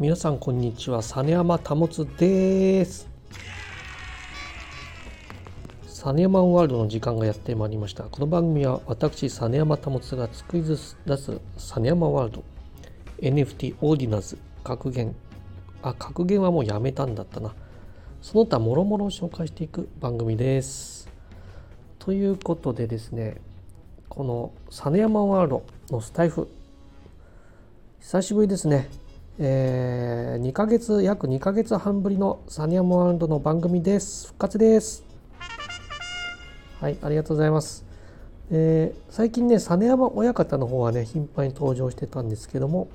皆さんこんにちは。実山保です。実山ワールドの時間がやってまいりました。この番組は私実山保が作り出す実山ワールド。NFT オーディナーズ格言。あ格言はもうやめたんだったな。その他もろもろを紹介していく番組です。ということでですねこの実山ワールドのスタイフ久しぶりですね。えー、2ヶ月約2ヶ月半ぶりのサニアモワールドの番組です。復活です。はいありがとうございます、えー、最近ね実山親方の方はね頻繁に登場してたんですけども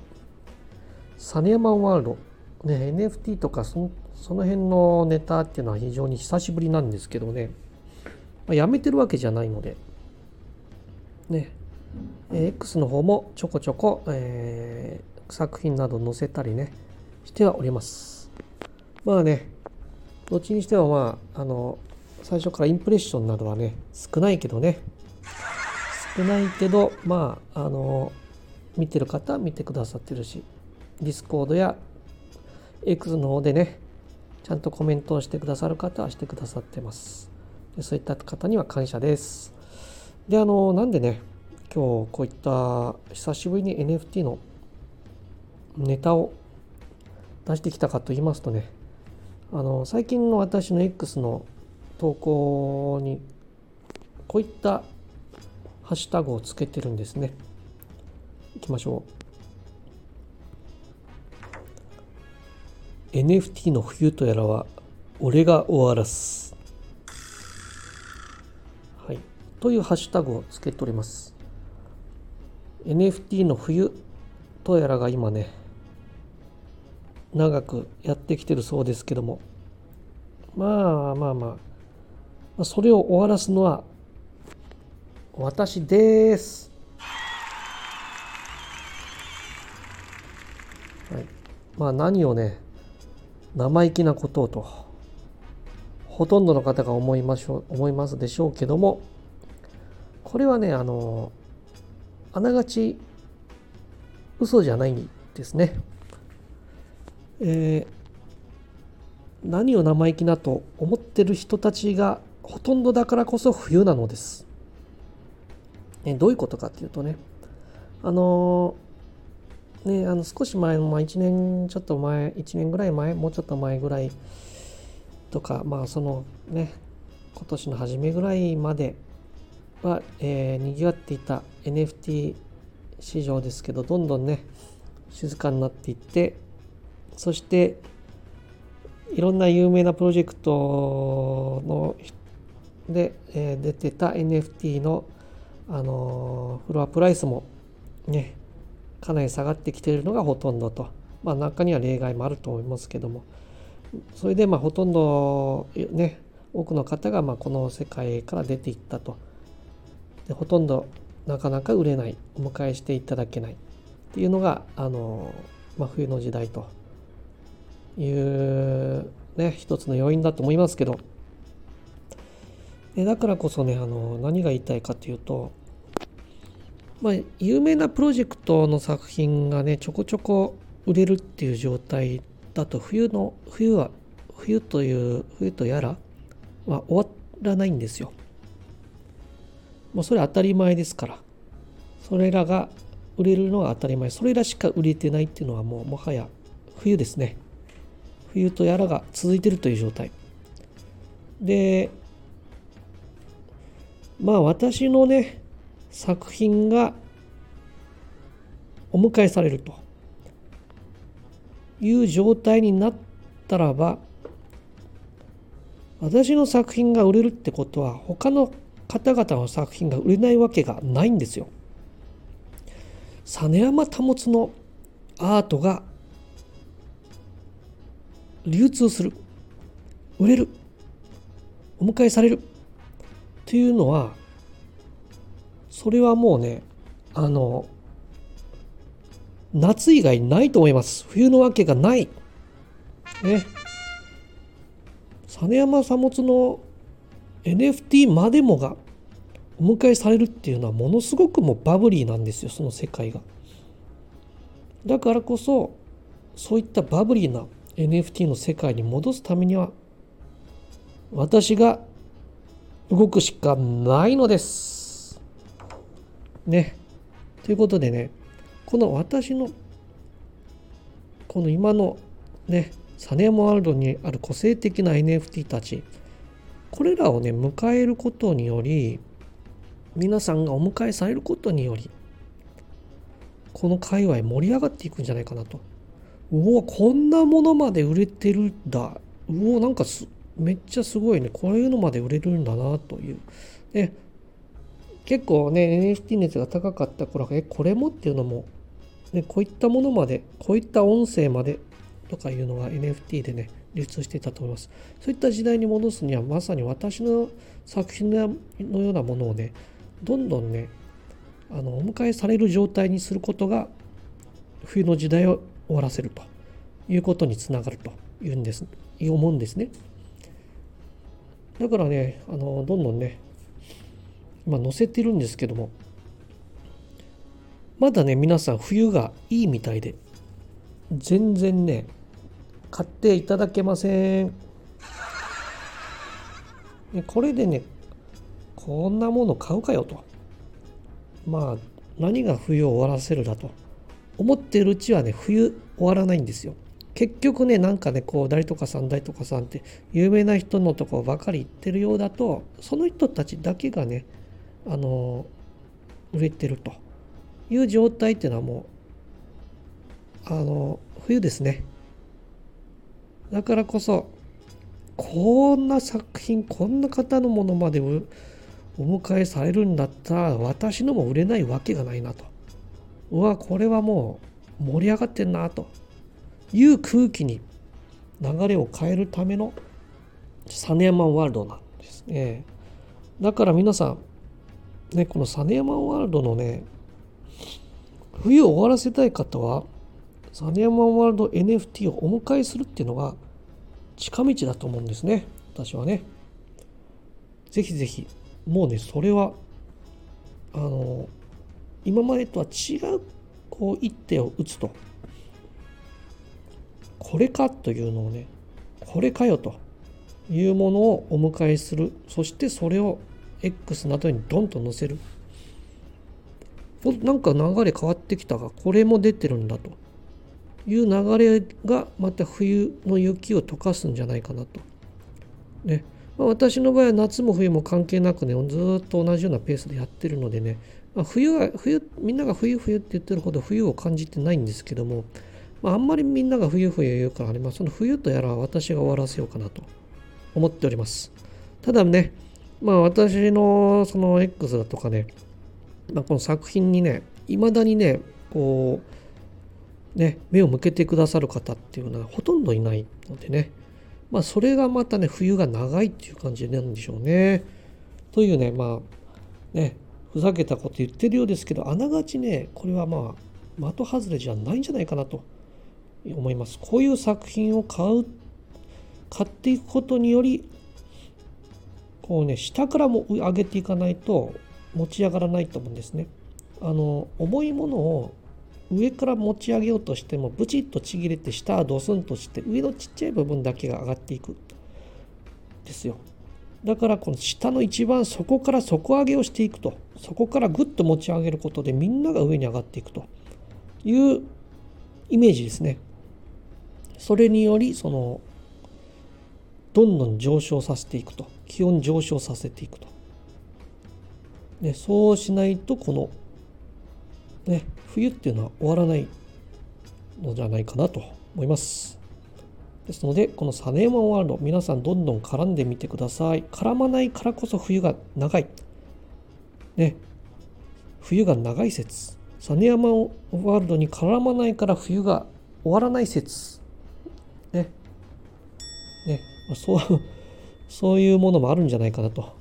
実山ワールドね NFT とかそのその辺のネタっていうのは非常に久しぶりなんですけどね、まあ、やめてるわけじゃないのでね X の方もちょこちょこ、えー、作品など載せたりねしてはおります。まあねどっちにしてもまああの最初からインプレッションなどはね少ないけどね。少ないけどまああの見てる方は見てくださってるしディスコードや X の方でねちゃんとコメントをしてくださる方はしてくださってます。でそういった方には感謝です。であのなんでね今日こういった久しぶりに NFT のネタを出してきたかと言いますとねあの最近の私の X の投稿にこういったハッシュタグをつけてるんですね。いきましょう。NFT の冬とやらは俺が終わらす。はい。というハッシュタグをつけております。NFT の冬とやらが今ね長くやってきてるそうですけどもまあまあまあそれを終わらすのは私です。はい、まあ何をね生意気なことをとほとんどの方が思いましょう思いますでしょうけどもこれはねあのあながち嘘じゃないんですね。えー、何を生意気なと思ってる人たちがほとんどだからこそ冬なのです。えどういうことかっていうとねあのー、ねあの少し前の、まあ、1年ちょっと前1年ぐらい前もうちょっと前ぐらいとかまあそのね今年の初めぐらいまでは、えー、にぎわっていた NFT 市場ですけどどんどんね静かになっていってそしていろんな有名なプロジェクトので、え、出てた NFT の、あの、フロアプライスもねかなり下がってきているのがほとんどと。まあ中には例外もあると思いますけども。それでまあほとんどね多くの方がまあこの世界から出ていったと。でほとんどなかなか売れない。お迎えしていただけない。っていうのがあの、まあ、冬の時代と。いうね一つの要因だと思いますけどだからこそねあの何が言いたいかというとまあ有名なプロジェクトの作品がねちょこちょこ売れるっていう状態だと冬の冬は冬という冬とやらは終わらないんですよ。もうそれ当たり前ですからそれらが売れるのは当たり前それらしか売れてないっていうのはもうもはや冬ですね。冬とやらが続いているという状態でまあ私のね作品がお迎えされるという状態になったらば私の作品が売れるってことは他の方々の作品が売れないわけがないんですよ。実山保のアートが流通する売れるお迎えされる。っていうのはそれはもうねあの夏以外ないと思います。冬のわけがない。ね。実山さもつの NFT までもがお迎えされるっていうのはものすごくもうバブリーなんですよその世界が。だからこそそういったバブリーな NFT の世界に戻すためには私が動くしかないのです。ね。ということでねこの私のこの今のねサネモワールドにある個性的な NFT たちこれらをね迎えることにより皆さんがお迎えされることによりこの界隈盛り上がっていくんじゃないかなと。うおこんなものまで売れてるんだ。うおなんかめっちゃすごいね。こういうのまで売れるんだなという。で結構ね NFT 熱が高かった頃えこれもっていうのも、ね、こういったものまでこういった音声までとかいうのが NFT でね流通していたと思いますそういった時代に戻すにはまさに私の作品のようなものをねどんどんねあのお迎えされる状態にすることが冬の時代を終わらせると。いうことにつながると。いうんです。思うんですね。だからねあのどんどんね今載せてるんですけどもまだね皆さん冬がいいみたいで全然ね買っていただけません。これでねこんなもの買うかよと。まあ何が冬を終わらせるだと。思っているうちはね冬終わらないんですよ。結局ねなんかねこう誰とかさん誰とかさんって有名な人のとこばかり行ってるようだとその人たちだけがねあの売れてると。いう状態っていうのはもうあの冬ですね。だからこそこんな作品こんな方のものまでお迎えされるんだったら私のも売れないわけがないなと。うわこれはもう盛り上がってんなと。いう空気に流れを変えるためのサネヤマンワールドなんですね。だから皆さんねこのサネヤマンワールドのね冬を終わらせたい方はサネヤマンワールド NFT をお迎えするっていうのが近道だと思うんですね。私はね。ぜひぜひもうねそれはあの今までとは違うこう一手を打つと。これかというのをねこれかよというものをお迎えする。そしてそれを X などにドンと載せる。なんか流れ変わってきたがこれも出てるんだと。いう流れがまた冬の雪を溶かすんじゃないかなと。ね、まあ、私の場合は夏も冬も関係なくねずっと同じようなペースでやってるのでね、まあ、冬は冬みんなが冬冬って言ってるほど冬を感じてないんですけども、まあ、あんまりみんなが冬冬言うからね、まあ、その冬とやら私が終わらせようかなと思っておりますただねまあ私のその X だとかね、まあ、この作品にねいまだにねこうね目を向けてくださる方っていうのはほとんどいないのでねまあ、それがまたね、冬が長いっていう感じなんでしょうね。というね、まあ、ね、ふざけたこと言ってるようですけど、あながちね、これはまあ、的外れじゃないんじゃないかなと思います。こういう作品を買う、買っていくことにより、こうね、下からも上げていかないと持ち上がらないと思うんですね。あの、重いものを上から持ち上げようとしてもブチッとちぎれて下はドスンとして上のちっちゃい部分だけが上がっていくですよだからこの下の一番底から底上げをしていくとそこからグッと持ち上げることでみんなが上に上がっていくというイメージですねそれによりそのどんどん上昇させていくと気温上昇させていくと、ね、そうしないとこのね、冬っていうのは終わらないのじゃないかなと思います。ですので、このサネーマンワールド、皆さんどんどん絡んでみてください。絡まないからこそ冬が長い。ね、冬が長い説。サネーマンワールドに絡まないから冬が終わらない説。ね。ね、そう、そういうものもあるんじゃないかなと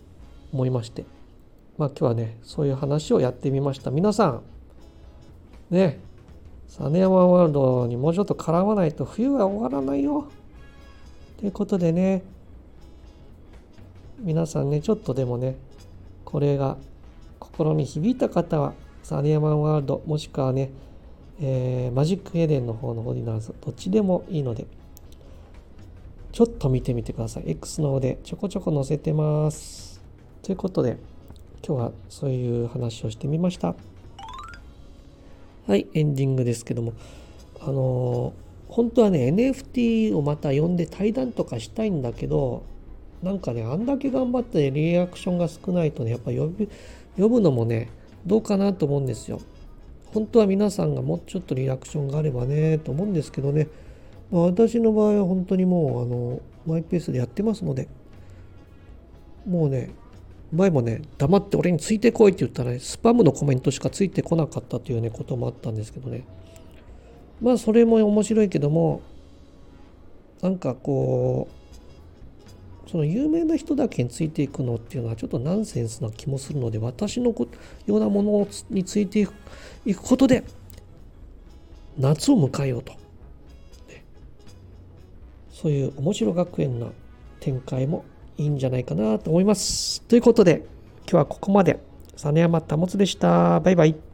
思いまして。まあ今日はね、そういう話をやってみました。皆さん、ね実山ワールドにもうちょっと絡まないと冬は終わらないよ。ということでね皆さんねちょっとでもねこれが心に響いた方はサネヤマンワールドもしくはねえー、マジックエデンの方のオーディナーズ、どっちでもいいので、ちょっと見てみてください。X の方でちょこちょこ載せてます。ということで、今日はそういう話をしてみました。はい、エンディングですけども、あのー、本当はね、NFT をまた呼んで対談とかしたいんだけど、なんかね、あんだけ頑張ってリアクションが少ないとね、やっぱ呼ぶ呼ぶのもね、どうかなと思うんですよ。本当は皆さんがもうちょっとリアクションがあればね、と思うんですけどね、まあ、私の場合は本当にもうあのマイペースでやってますので。もうね前もね黙って俺についてこいって言ったら、ね、スパムのコメントしかついてこなかったというねこともあったんですけどね。まあそれも面白いけどもなんかこうその有名な人だけについていくのっていうのはちょっとナンセンスな気もするので私のようなものについていくことで夏を迎えようとそういう面白学園の展開もいいんじゃないかなと思います。ということで、今日はここまで。実山保でした。バイバイ。